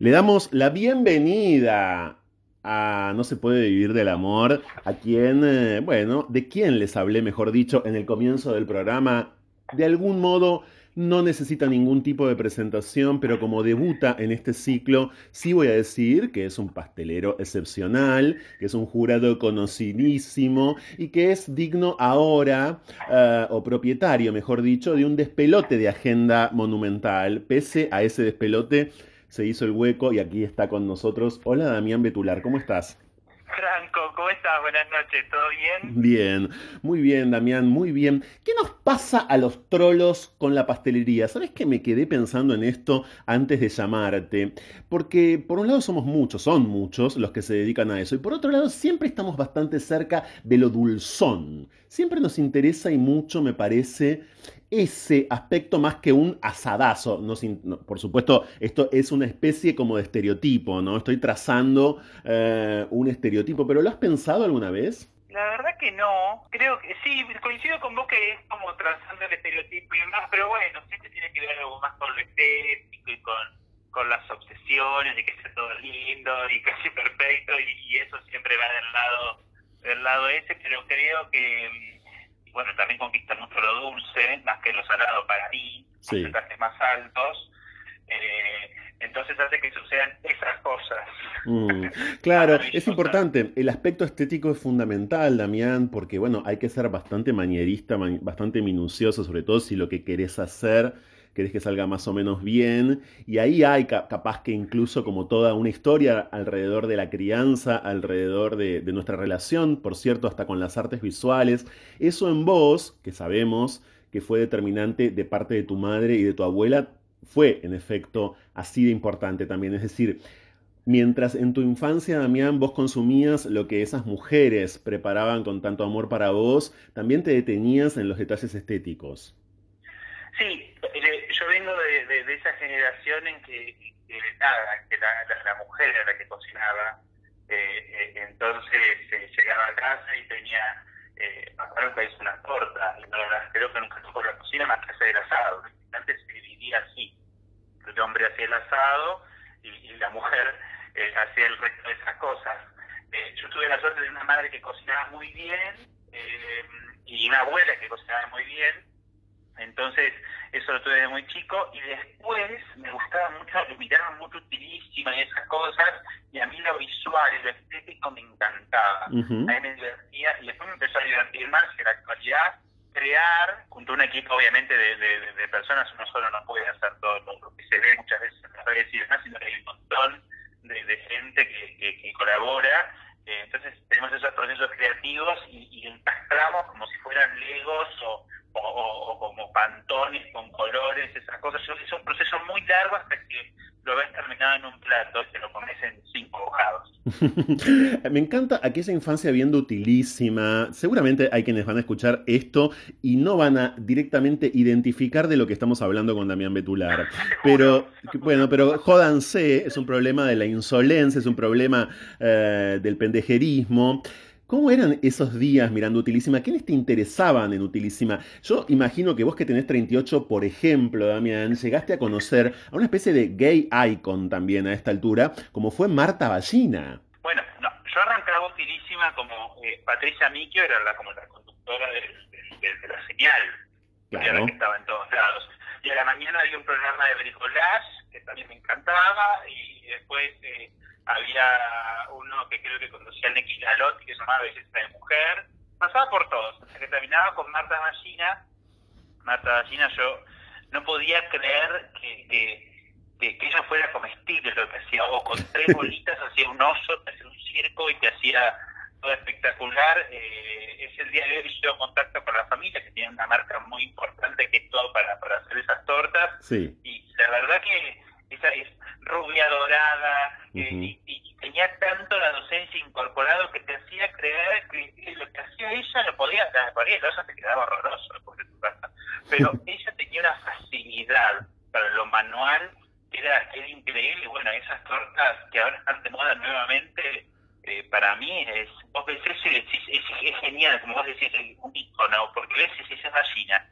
Le damos la bienvenida a No se puede vivir del amor, a quien, eh, bueno, de quién les hablé, mejor dicho, en el comienzo del programa. De algún modo no necesita ningún tipo de presentación, pero como debuta en este ciclo, sí voy a decir que es un pastelero excepcional, que es un jurado conocidísimo y que es digno ahora, eh, o propietario, mejor dicho, de un despelote de agenda monumental. Pese a ese despelote, se hizo el hueco y aquí está con nosotros. Hola Damián Betular, ¿cómo estás? Franco, ¿cómo estás? Buenas noches, ¿todo bien? Bien, muy bien, Damián, muy bien. ¿Qué nos pasa a los trolos con la pastelería? ¿Sabes que me quedé pensando en esto antes de llamarte? Porque por un lado somos muchos, son muchos los que se dedican a eso, y por otro lado siempre estamos bastante cerca de lo dulzón. Siempre nos interesa y mucho, me parece, ese aspecto más que un asadazo. No, por supuesto, esto es una especie como de estereotipo, ¿no? Estoy trazando eh, un estereotipo, pero ¿lo has pensado alguna vez? La verdad que no. Creo que sí, coincido con vos que es como trazando el estereotipo y demás, pero bueno, siempre tiene que ver algo más con lo estético y con, las obsesiones de que sea todo lindo y casi perfecto y, y eso siempre va del lado del lado ese, pero creo que bueno, también conquista mucho lo dulce, más que lo salado para mí, sí. porcentajes más altos. Eh, entonces hace que sucedan esas cosas. Mm, claro, es importante. El aspecto estético es fundamental, Damián, porque bueno, hay que ser bastante manierista, bastante minucioso, sobre todo si lo que querés hacer querés que salga más o menos bien, y ahí hay capaz que incluso como toda una historia alrededor de la crianza, alrededor de, nuestra relación, por cierto, hasta con las artes visuales, eso en vos, que sabemos que fue determinante de parte de tu madre y de tu abuela, fue en efecto así de importante también, es decir, Mientras en tu infancia, Damián, vos consumías lo que esas mujeres preparaban con tanto amor para vos, también te detenías en los detalles estéticos. Sí, de, esa generación en que, nada, que la, mujer era la que cocinaba, eh, eh, entonces eh, llegaba a casa y tenía, eh, que hizo una torta, y no, creo que nunca tocó la cocina más que hacer el asado. Antes se dividía así, el hombre hacía el asado y, la mujer hacía el resto de esas cosas. yo tuve la suerte de una madre que cocinaba muy bien y una abuela que cocinaba muy bien, entonces, eso lo tuve desde muy chico y después me gustaba mucho, me miraba mucho utilísima y esas cosas, y a mí lo visual y lo estético me encantaba. A mí me divertía y después me empezó a divertir más que la actualidad crear, junto a un equipo obviamente de, de, personas, uno solo no puede hacer todo lo, que se ve muchas veces en las redes y demás, sino que hay un montón de, gente que, que, colabora. Eh, entonces tenemos esos procesos creativos y, y encastramos como si fueran legos con colores, esas cosas. Es un proceso muy largo hasta que lo ves terminado en un plato y te lo comes en cinco bocados. Me encanta aquella infancia viendo utilísima. Seguramente hay quienes van a escuchar esto y no van a directamente identificar de lo que estamos hablando con Damián Betular. Pero, bueno, pero jódanse, es un problema de la insolencia, es un problema eh, del pendejerismo. ¿Cómo eran esos días mirando Utilísima? ¿Quiénes te interesaban en Utilísima? Yo imagino que vos que tenés 38, por ejemplo, Damián, llegaste a conocer a una especie de gay icon también a esta altura, como fue Marta Ballina. Bueno, no, yo arrancaba Utilísima como eh, Patricia Miquio, era la, como la conductora de, la señal, claro. que estaba en todos lados. Y a la mañana había un programa de bricolage, que también me encantaba, y después... Eh, había uno que creo que conducía el Neki que se llamaba Belleza de Mujer, pasaba por todos, hasta que terminaba con Marta Ballina. Marta Ballina, yo no podía creer que, que, que, ella fuera comestible lo que hacía, o con tres bolitas hacía un oso, hacía un circo y te hacía todo espectacular. Eh, es el día de hoy que yo contacto con la familia, que tiene una marca muy importante que es todo para, para hacer esas tortas. Y la verdad que esa es rubia dorada, eh, y, tenía tanto la docencia incorporado que te hacía creer que, lo que hacía ella lo podía hacer, por eso se quedaba horroroso. Pero ella tenía una facilidad para lo manual que era, era increíble, y bueno, esas tortas que ahora están de moda nuevamente, eh, para mí es, vos ves eso y es, es, genial, como vos decís, un icono, porque ves es gallina,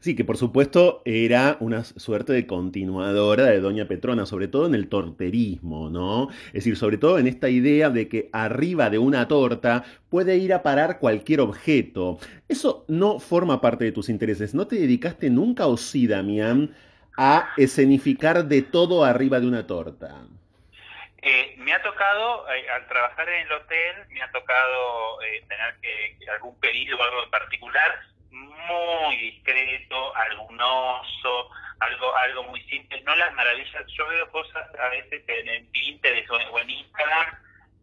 Sí, que por supuesto era una suerte de continuadora de Doña Petrona, sobre todo en el torterismo, ¿no? Es decir, sobre todo en esta idea de que arriba de una torta puede ir a parar cualquier objeto. Eso no forma parte de tus intereses. ¿No te dedicaste nunca, o sí, Damián, a escenificar de todo arriba de una torta? Eh, me ha tocado, eh, al trabajar en el hotel, me ha tocado eh, tener que algún pedido o algo en particular muy discreto, algunoso, algo algo muy simple, no las maravillas. Yo veo cosas a veces en, en Pinterest o en Instagram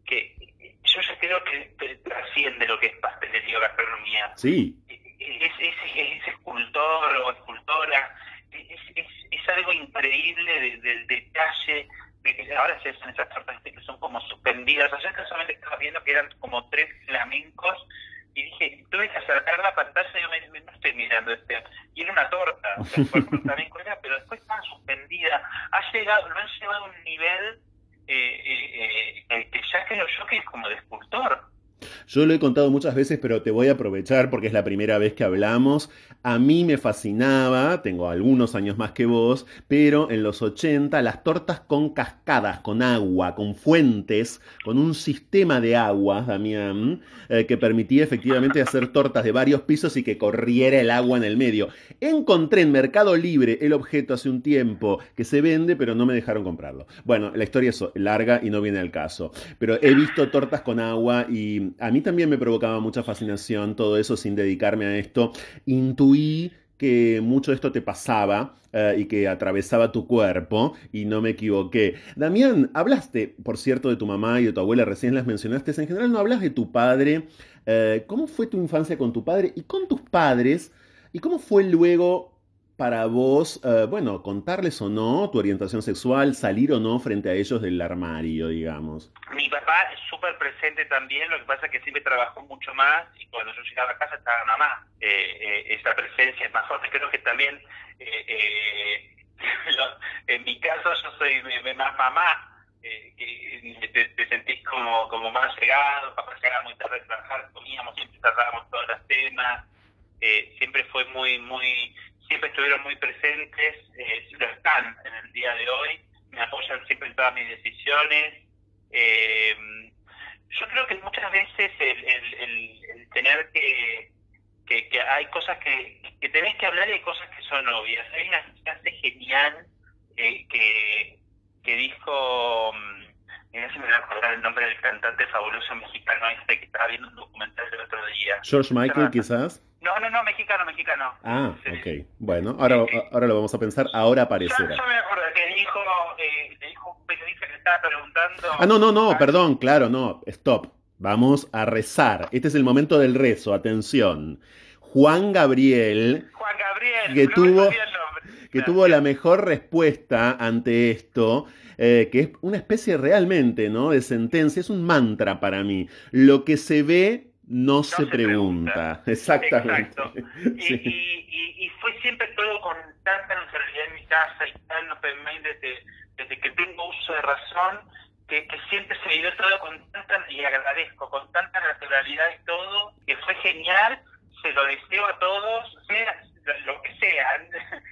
que yo ya creo que trasciende lo que es pastelería o gastronomía. Sí. Ese, escultor o escultora es, es, algo increíble del detalle de que ahora se hacen esas tortas que son como suspendidas. Ayer casualmente estaba viendo que eran como tres flamencos y dije, tuve que acercar la pantalla y yo me, no estoy mirando este. Y era una torta, o sea, también pero después estaba suspendida. Ha llegado, lo han llevado a un nivel eh, eh, eh, que ya creo yo que es como de escultor. Yo lo he contado muchas veces, pero te voy a aprovechar porque es la primera vez que hablamos. A mí me fascinaba, tengo algunos años más que vos, pero en los 80 las tortas con cascadas, con agua, con fuentes, con un sistema de aguas, Damián, eh, que permitía efectivamente hacer tortas de varios pisos y que corriera el agua en el medio. Encontré en Mercado Libre el objeto hace un tiempo que se vende, pero no me dejaron comprarlo. Bueno, la historia es larga y no viene al caso, pero he visto tortas con agua y a mí también me provocaba mucha fascinación todo eso sin dedicarme a esto. Intuí que mucho de esto te pasaba eh, y que atravesaba tu cuerpo y no me equivoqué. Damián, hablaste, por cierto, de tu mamá y de tu abuela, recién las mencionaste, en general no hablas de tu padre. Eh, ¿Cómo fue tu infancia con tu padre y con tus padres? ¿Y cómo fue luego para vos, eh, bueno, contarles o no tu orientación sexual, salir o no frente a ellos del armario, digamos? Mi papá es súper presente también, lo que pasa es que siempre trabajó mucho más y cuando yo llegaba a casa estaba mamá. Eh, eh, esa presencia es más fuerte, creo que también, en mi caso yo soy más mamá. que te, sentís como, como más llegado, papá llegaba muy tarde a trabajar, comíamos, siempre tratábamos todas las temas, siempre fue muy, muy siempre estuvieron muy presentes, eh, lo están en el día de hoy, me apoyan siempre en todas mis decisiones. Eh, yo creo que muchas veces el, tener que, que, hay cosas que, que tenés que hablar y hay cosas que son obvias. Hay una frase genial eh, que, que dijo, mm, mira si me voy a acordar el nombre del cantante fabuloso mexicano este que estaba viendo un documental el otro día. George Michael, quizás. No, no, no, mexicano, mexicano. Ah, ok. Bueno, ahora, ahora lo vamos a pensar, ahora aparecerá. Yo, me acuerdo que dijo, eh, le dijo un periodista que estaba preguntando... Ah, no, no, no, perdón, claro, no, stop. Vamos a rezar. Este es el momento del rezo, atención. Juan Gabriel... Juan Gabriel, que tuvo, que tuvo la mejor respuesta ante esto, eh, que es una especie realmente, ¿no? De sentencia, es un mantra para mí. Lo que se ve no, se, pregunta. Exactamente. Y, fue siempre todo con tanta naturalidad en mi casa y tan open desde, desde que tengo uso de razón, que, siempre se vivió todo con tanta, y agradezco, con tanta naturalidad y todo, que fue genial, se lo deseo a todos, sea lo que sean,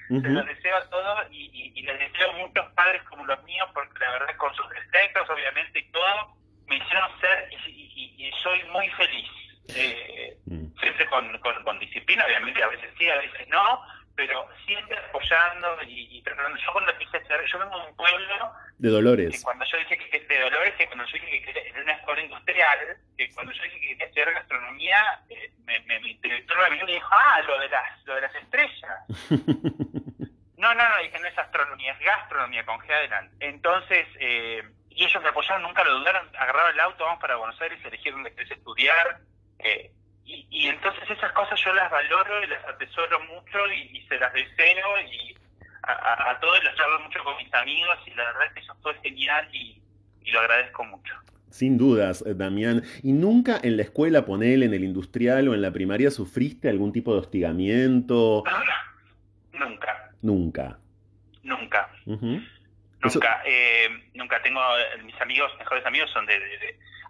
se lo deseo a todos y, y, les deseo a muchos padres como los míos, porque la verdad con sus defectos obviamente y todo, me hicieron ser y soy muy feliz. Eh, mm. siempre con, con, disciplina, obviamente, a veces sí, a veces no, pero siempre apoyando y, tratando. Yo cuando quise yo vengo de un pueblo... De Dolores. cuando yo dije que de Dolores, que cuando yo dije que quería, en una escuela industrial, que cuando yo dije que quería estudiar gastronomía, eh, me, me, mi director me dijo, ah, lo de las, lo de las estrellas. no, no, no, dije, no es astronomía, es gastronomía, con G adelante. Entonces... Eh, y ellos me apoyaron, nunca lo dudaron, agarraron el auto, vamos para Buenos Aires, eligieron donde querés estudiar, eh, y, entonces esas cosas yo las valoro y las atesoro mucho y, se las deseo y a, a, todos las hablo mucho con mis amigos y la verdad es que eso fue genial y, lo agradezco mucho. Sin dudas, eh, Damián. ¿Y nunca en la escuela, ponele, en el industrial o en la primaria, sufriste algún tipo de hostigamiento? nunca. Nunca. Nunca. Nunca. Eh, nunca tengo, mis amigos, mejores amigos son de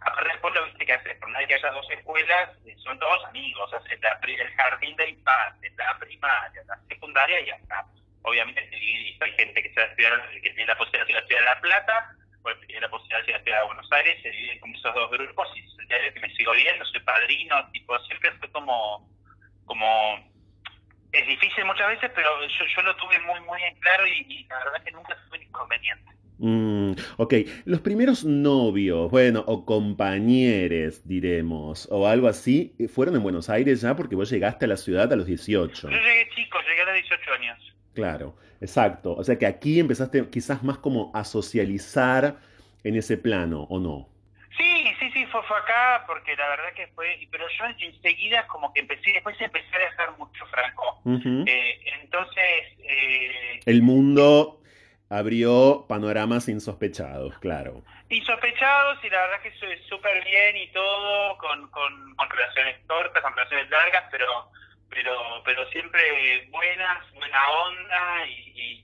aparte después lo viste que hace, por nadie que haya dos escuelas, eh, son todos amigos, hace la, el jardín de infancia, la primaria, la secundaria y hasta, obviamente te hay gente que, se estudiar, que tiene la posibilidad de estudiar La Plata, pues tiene la posibilidad de estudiar a Buenos Aires, se dividen con esos dos grupos y es que me sigo viendo, soy padrino, tipo, siempre fue como, como es difícil muchas veces, pero yo, yo lo tuve muy, muy en claro y, la verdad que nunca tuve inconveniente. Mm, ok, los primeros novios, bueno, o compañeros, diremos, o algo así, ¿fueron en Buenos Aires ya? Porque vos llegaste a la ciudad a los 18. Yo llegué chico, llegué a los 18 años. Claro, exacto. O sea que aquí empezaste quizás más como a socializar en ese plano, ¿o no? fue, acá porque la verdad que fue, pero yo enseguida como que empecé, después empecé a dejar mucho, Franco. Eh, entonces... Eh, el mundo abrió panoramas insospechados, claro. Insospechados y la verdad que soy súper bien y todo, con, con, relaciones cortas, con relaciones largas, pero pero pero siempre buenas, buena onda y,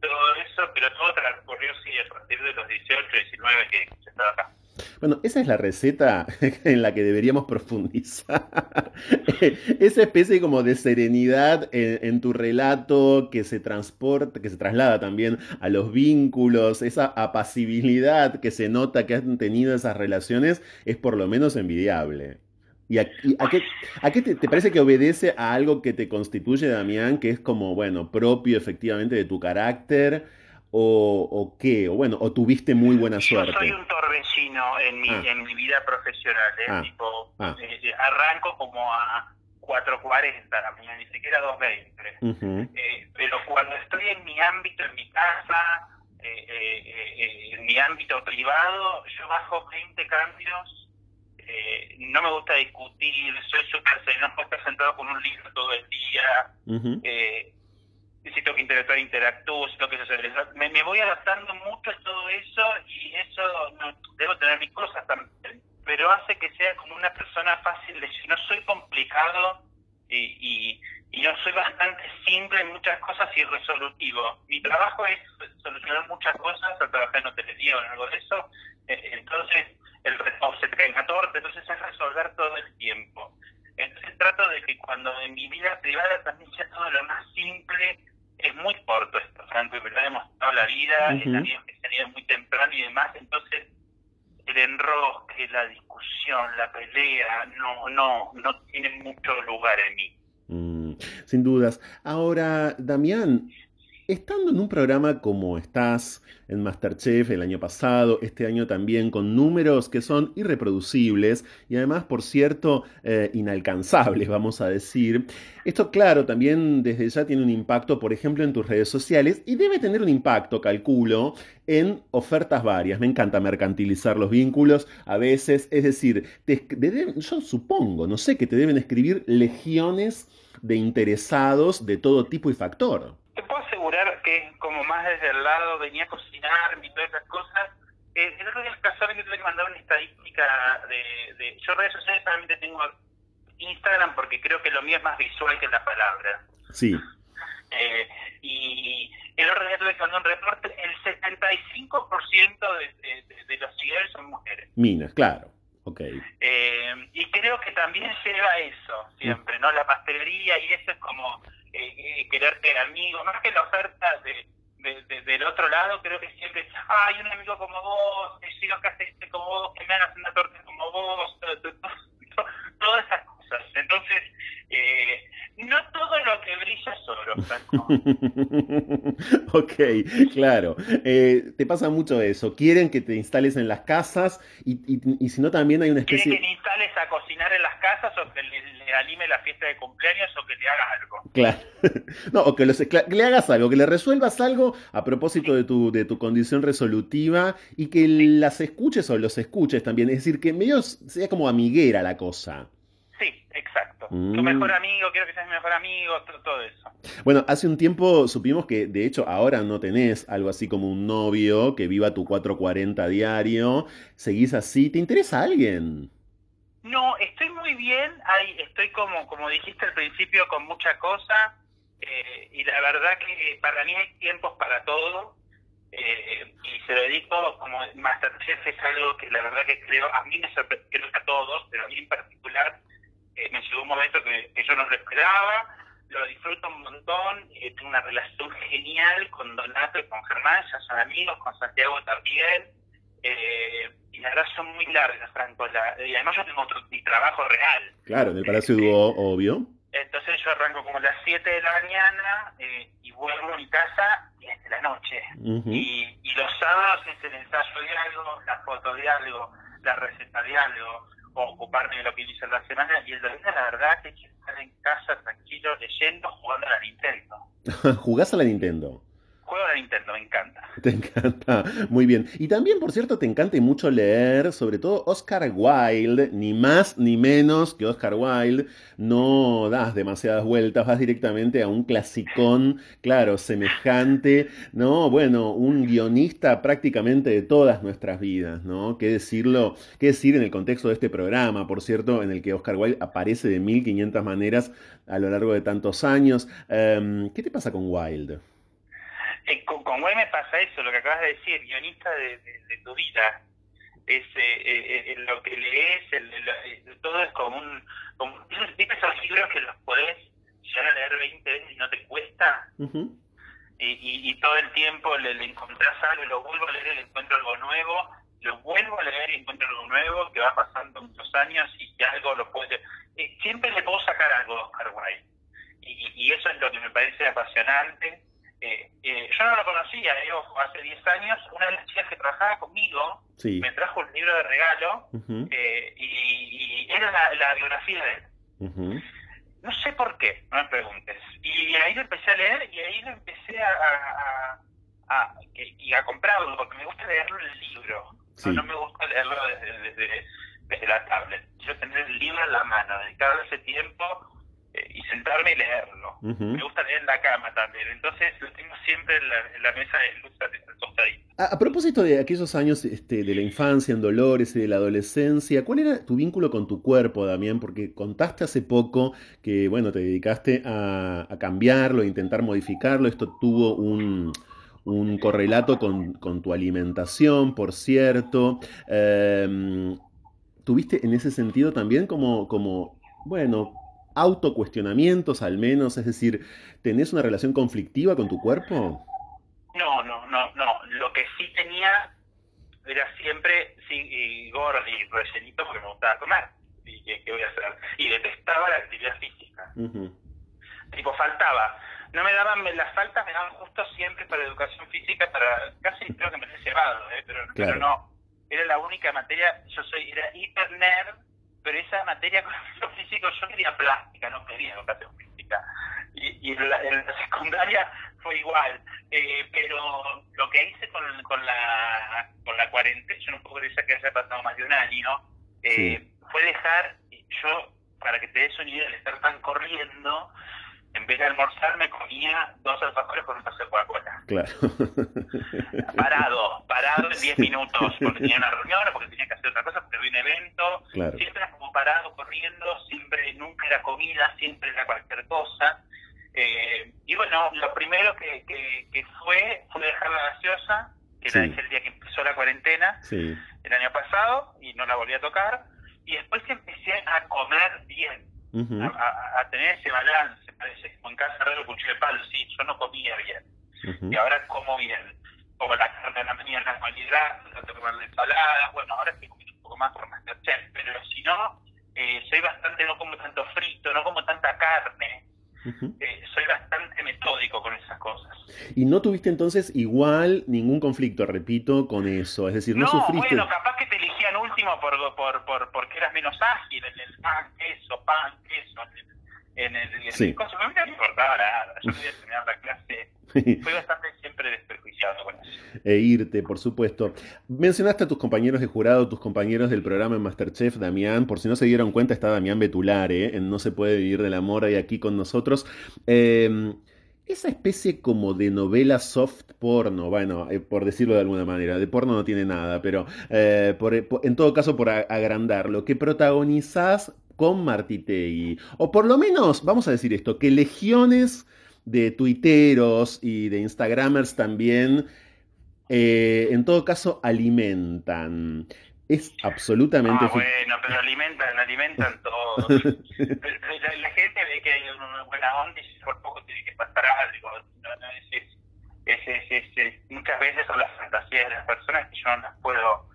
todo eso, pero todo transcurrió sí a partir de los 18, 19 que, que estaba acá. Bueno, esa es la receta en la que deberíamos profundizar. esa especie como de serenidad en, tu relato que se transporta, que se traslada también a los vínculos, esa apacibilidad que se nota que han tenido esas relaciones, es por lo menos envidiable. ¿Y a, qué, a qué te, te, parece que obedece a algo que te constituye, Damián, que es como, bueno, propio efectivamente de tu carácter? O, o, qué? O bueno, o tuviste muy buena suerte. Yo soy un torbellino en mi, ah. en mi vida profesional, ¿eh? ah. tipo, ah. Eh, eh, arranco como a 4.40 la mañana, ni siquiera 2.20. eh, pero cuando estoy en mi ámbito, en mi casa, en mi ámbito privado, yo bajo 20 cambios. no me gusta discutir, soy súper no puedo estar sentado con un libro todo el día necesito que interactuar, interactúo, lo que me, me voy adaptando mucho a todo eso y eso no, debo tener mis cosas también, pero hace que sea como una persona fácil de no soy complicado y, y, yo soy bastante simple en muchas cosas y resolutivo. Mi trabajo es solucionar muchas cosas, al trabajar en hotelería o en algo de eso, eh, entonces el o se entonces es resolver todo el tiempo. Entonces trato de que cuando en mi vida privada también sea todo lo más simple es muy corto esto, Franco, y verdad hemos dado la vida, uh -huh. que se muy temprano y demás, entonces el enrosque, la discusión, la pelea, no, no, no tiene mucho lugar en mí. Mm, sin dudas. Ahora, Damián, estando en un programa como estás en Masterchef el año pasado, este año también con números que son irreproducibles y además, por cierto, eh, inalcanzables, vamos a decir, esto claro, también desde ya tiene un impacto, por ejemplo, en tus redes sociales y debe tener un impacto, calculo, en ofertas varias. Me encanta mercantilizar los vínculos a veces, es decir, yo supongo, no sé, que te deben escribir legiones de interesados de todo tipo y factor que como más desde el lado venía a cocinar y todas esas cosas. Eh, el otro día casualmente tuve que mandar una estadística de, de... Yo redes sociales solamente tengo Instagram porque creo que lo mío es más visual que la palabra. Sí. Eh, y el otro día tuve que mandar un reporte, el 75% de, de, de, los seguidores son mujeres. Minas, claro. Okay. Eh, y creo que también lleva eso siempre, ¿no? La pastelería y eso es como eh, eh, quererte amigo, más que la oferta de, del otro lado, creo que siempre, hay un amigo como vos, que sigo acá como vos, que me hagas una torta como vos, todas esas cosas. Entonces, eh, no todo lo que brilla es oro, Franco. ok, claro. Eh, te pasa mucho eso. Quieren que te instales en las casas y, y, y si no también hay una especie... Quieren que te instales a cocinar en las casas o que le, le, anime la fiesta de cumpleaños o que le hagas algo. Claro. no, o que, los, que, le hagas algo, que le resuelvas algo a propósito de tu, de tu condición resolutiva y que sí. las escuches o los escuches también. Es decir, que medio sea como amiguera la cosa. Mm. Tu mejor amigo, quiero que seas mi mejor amigo, todo, eso. Bueno, hace un tiempo supimos que, de hecho, ahora no tenés algo así como un novio que viva tu 440 diario. ¿Seguís así? ¿Te interesa alguien? No, estoy muy bien. Ahí estoy como, como dijiste al principio, con mucha cosa. Eh, y la verdad que para mí hay tiempos para todo. Eh, y se lo dedico como Masterchef es algo que la verdad que creo, a mí me sorprendió, creo que a todos, pero a mí en particular eh, me llegó un momento que, yo no lo esperaba, lo disfruto un montón, eh, tengo una relación genial con Donato y con Germán, ya son amigos, con Santiago también, eh, y la verdad son muy largas, Franco, y además yo tengo otro, mi trabajo real. Claro, en el Palacio de obvio. Entonces yo arranco como a las 7 de la mañana y vuelvo a mi casa y es de la noche. y, y, los sábados es el ensayo de algo, la foto de algo, la receta de algo, ocuparme de lo que hice la semana. Y el domingo la verdad que hay que estar en casa tranquilo leyendo, jugando a la Nintendo. ¿Jugás a la Nintendo? Juego de Nintendo, me encanta. Te encanta, muy bien. Y también, por cierto, te encanta mucho leer, sobre todo Oscar Wilde, ni más ni menos que Oscar Wilde. No das demasiadas vueltas, vas directamente a un clasicón, claro, semejante, ¿no? Bueno, un guionista prácticamente de todas nuestras vidas, ¿no? ¿Qué decirlo? ¿Qué decir en el contexto de este programa, por cierto, en el que Oscar Wilde aparece de 1500 maneras a lo largo de tantos años? Em, ¿Qué te pasa con Wilde? Eh, con, con me pasa eso, lo que acabas de decir, guionista de, tu vida. Es eh, eh, lo que lees, el, todo es como un. Como, ¿Viste esos libros que los podés llegar a leer 20 veces y no te cuesta? y, y, todo el tiempo le, le encontrás algo y lo vuelvo a leer y le encuentro algo nuevo, lo vuelvo a leer y encuentro algo nuevo que va pasando muchos años y que algo lo puede. siempre le puedo sacar algo a Oscar Wilde. Y, y eso es lo que me parece apasionante eh, eh, yo no lo conocía, eh, hace 10 años, una de las chicas que trabajaba conmigo me trajo un libro de regalo eh, y, era la, biografía de él. No sé por qué, no me preguntes. Y ahí lo empecé a leer y ahí lo empecé a, a, a, y a comprarlo, porque me gusta leerlo en el libro. No, me gusta leerlo desde, desde, la tablet. Quiero tener el libro en la mano, dedicarle ese tiempo y sentarme y leerlo. Me gusta leer en la cama también, entonces lo tengo siempre en la, mesa de luz a, a, propósito de aquellos años este, de la infancia en Dolores y de la adolescencia, ¿cuál era tu vínculo con tu cuerpo, Damián? Porque contaste hace poco que, bueno, te dedicaste a, cambiarlo, a intentar modificarlo. Esto tuvo un, correlato con, tu alimentación, por cierto. Em, ¿Tuviste en ese sentido también como, como bueno, autocuestionamientos al menos? Es decir, ¿tenés una relación conflictiva con tu cuerpo? No, no, no, no. Lo que sí tenía era siempre sí, gordo y rellenito porque me gustaba comer. ¿Y qué, voy a hacer? Y detestaba la actividad física. Tipo, faltaba. No me daban, las faltas me daban justo siempre para educación física, para casi creo que me he llevado, ¿eh? pero, pero no. Era la única materia, yo soy, era hiper nerd pero esa materia con físico yo quería plástica, no quería educación física. Y, en, la, secundaria fue igual. Eh, pero lo que hice con, con, la, con la cuarentena, yo no puedo creer que haya pasado más de un año, eh, fue dejar, yo, para que te des una idea, al estar tan corriendo, en vez de almorzar me comía dos alfajores con un vaso de Coca-Cola. Claro. Parado, parado en 10 minutos, porque tenía una reunión o porque tenía que hacer otra cosa, porque había un evento. Siempre era como parado, corriendo, siempre, nunca era comida, siempre era cualquier cosa. Eh, y bueno, lo primero que, que, fue fue dejar la gaseosa, que la dejé el día que empezó la cuarentena, el año pasado, y no la volví a tocar. Y después empecé a comer bien, a, tener ese balance. Parece como en casa de cuchillo de palo, sí, yo no comía bien. Y ahora como bien. Como la carne de la mañana con hidratos, trato de comer ensalada. Bueno, ahora estoy comiendo un poco más por Masterchef, pero si no, eh, soy bastante, no como tanto frito, no como tanta carne. Eh, soy bastante metódico con esas cosas. Y no tuviste entonces igual ningún conflicto, repito, con eso. Es decir, no, sufriste. Bueno, capaz que te elegían último por, por, por, porque eras menos ágil en el pan, queso, pan, queso, en el, en el, sí. no me importaba nada. Yo quería terminar la clase. Fui bastante siempre desprejuiciado con eso. E irte, por supuesto. Mencionaste a tus compañeros de jurado, tus compañeros del programa en Masterchef, Damián. Por si no se dieron cuenta, está Damián Betulare en No se puede vivir del amor ahí aquí con nosotros. Eh, esa especie como de novela soft porno, bueno, eh, por decirlo de alguna manera, de porno no tiene nada, pero eh, en todo caso por agrandarlo, que protagonizás con Martitegui, o por lo menos, vamos a decir esto, que legiones de tuiteros y de instagramers también eh, en todo caso, alimentan. Es absolutamente... Ah, bueno, pero alimentan, alimentan todo. la, gente ve que hay una buena onda y por poco tiene que pasar algo. muchas veces son las fantasías de las personas que yo no las puedo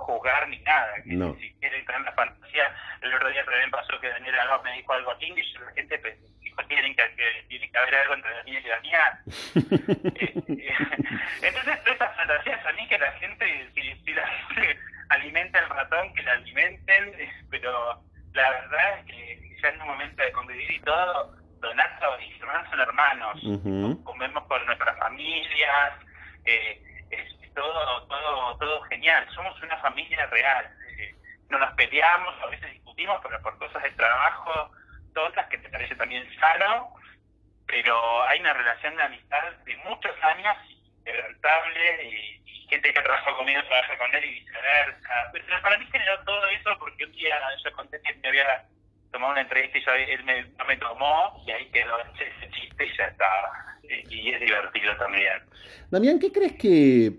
juzgar ni nada. Que no. Si quieren tener la fantasía, el otro día también pasó que Daniel Alba me dijo algo lindo y la gente pues, dijo, tienen que, que, tiene que haber algo entre Daniel y Daniel. Eh, eh, entonces, esas fantasías a mí que la gente, si, si la gente alimenta el ratón, que la alimenten, pero la verdad es que ya en un momento de convivir y todo, Donato y Germán son hermanos, comemos con nuestras familias, eh, es todo, todo somos una familia real, eh, no nos peleamos, a veces discutimos, pero por cosas de trabajo, todas que te parece también sano, pero hay una relación de amistad de muchos años, inquebrantable, y gente que trabajó conmigo trabaja con él y viceversa. Pero para mí generó todo eso porque un día yo conté que me había tomado una entrevista y él me, no me tomó y ahí quedó ese chiste y ya estaba. Y, es divertido también. Damián, ¿qué crees que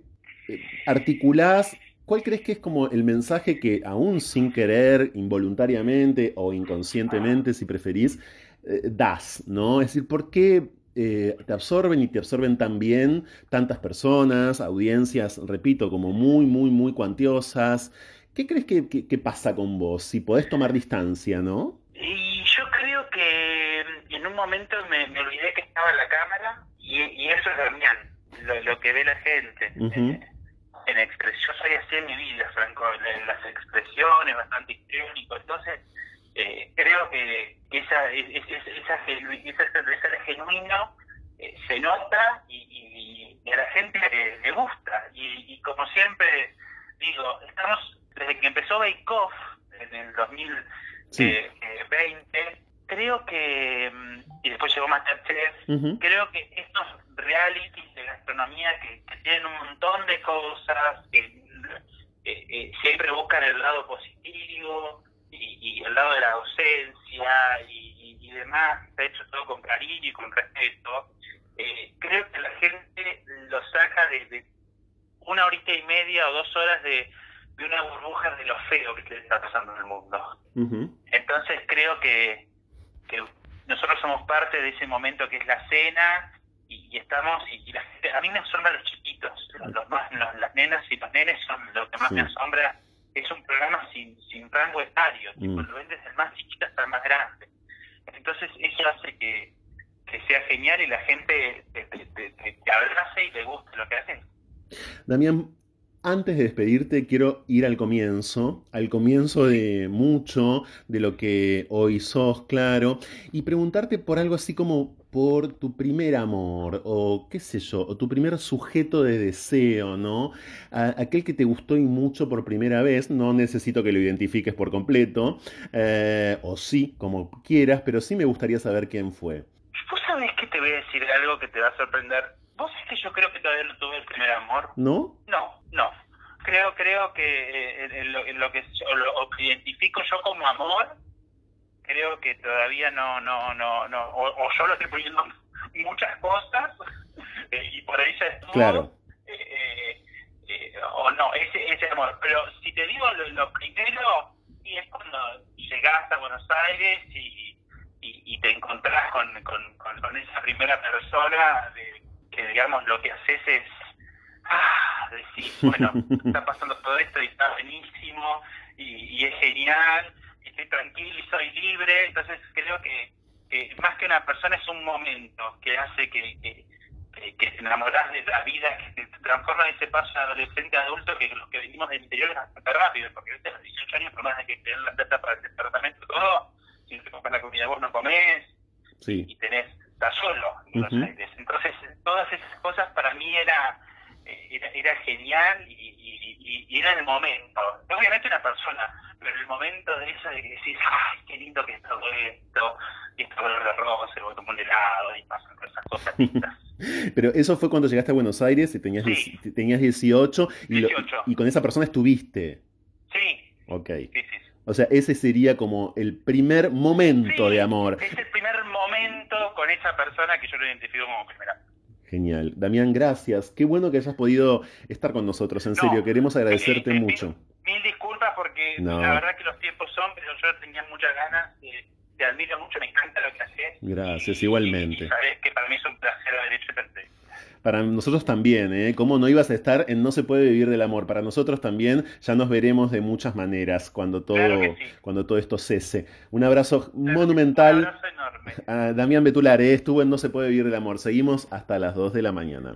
articulás? ¿Cuál crees que es como el mensaje que aún sin querer, involuntariamente o inconscientemente, si preferís, eh, das? ¿no? Es decir, ¿por qué eh, te absorben y te absorben también tantas personas, audiencias, repito, como muy, muy, muy cuantiosas. ¿Qué crees que, pasa con vos? Si podés tomar distancia, ¿no? Y yo creo que en un momento me, olvidé que estaba en la cámara y, eso es Damián, lo, que ve la gente. Eh, en expresión, yo soy así en mi vida, Franco, en las expresiones, bastante histriónico. Entonces, eh, creo que esa, esa, esa, esa genuino eh, se nota y, a la gente le, gusta. Y, como siempre digo, estamos, desde que empezó Bake Off en el 2020, creo que, mm, y después llegó Masterchef, creo que estos realities de gastronomía que, tienen un montón de cosas, que eh, siempre buscan el lado positivo, y, al lado de la docencia y, y, demás, está hecho todo con cariño y con respeto, eh, creo que la gente lo saca de, una horita y media o dos horas de, de una burbuja de lo feo que está pasando en el mundo. Entonces creo que, que nosotros somos parte de ese momento que es la cena y, estamos, y, la gente, a mí me asombra los chiquitos, los, más, las nenas y los nenes son lo que más me asombra es un programa sin, sin rango etario, mm. lo vendes el más chiquito hasta el más grande. Entonces eso hace que, sea genial y la gente te, te, abrace y le guste lo que haces. Damián, antes de despedirte, quiero ir al comienzo, al comienzo de mucho de lo que hoy sos, claro, y preguntarte por algo así como por tu primer amor, o qué sé yo, o tu primer sujeto de deseo, ¿no? aquel que te gustó y mucho por primera vez, no necesito que lo identifiques por completo, eh, o sí, como quieras, pero sí me gustaría saber quién fue. Vos sabés que te voy a decir algo que te va a sorprender. ¿Vos sabés que yo creo que todavía no tuve el primer amor? ¿No? No, no. Creo, creo que eh, en, lo, que, lo identifico yo como amor creo que todavía no, no, no, no, o, yo lo estoy poniendo muchas cosas eh, y por ahí ya estuvo. Claro. Eh, eh, o no, ese, ese amor. Pero si te digo lo, primero, y es cuando llegás a Buenos Aires y, y, te encontrás con, con, con, esa primera persona de, que, digamos, lo que haces es. Ah, decir, bueno, está pasando todo esto y está buenísimo y, y es genial estoy tranquilo y soy libre, entonces creo que, más que una persona es un momento que hace que, que, te enamoras de la vida, que te transforma ese paso adolescente adulto que los que venimos del interior es bastante rápido, porque a los 18 años, por más de que te den la plata para el departamento, todo, si no te compras la comida vos no comés, y tenés, solo Entonces, todas esas cosas para mí era, eh, era, genial y, y, y, era el momento. Obviamente una persona pero el momento de eso de que decís, ay, qué lindo que es todo esto, y esto color de rosa, y tomo un helado, y pasan esas cosas lindas. Pero eso fue cuando llegaste a Buenos Aires y tenías, tenías 18, y, y con esa persona estuviste. Sí. Ok. Sí, sí. O sea, ese sería como el primer momento de amor. Es el primer con esa persona que yo lo identifico como primera. Genial. Damián, gracias. Qué bueno que hayas podido estar con nosotros, en serio. Queremos agradecerte mucho. Mil, disculpas porque la verdad que los tiempos son, pero yo tenía muchas ganas. te admiro mucho, me encanta lo que haces. Gracias, igualmente. sabes que para mí es un placer haber hecho perfecto para nosotros también, ¿eh? ¿Cómo no ibas a estar en No se puede vivir del amor? Para nosotros también ya nos veremos de muchas maneras cuando todo, cuando todo esto cese. Un abrazo monumental. Un abrazo enorme. A Damián Betular, ¿eh? estuvo en No se puede vivir del amor. Seguimos hasta las 2 de la mañana.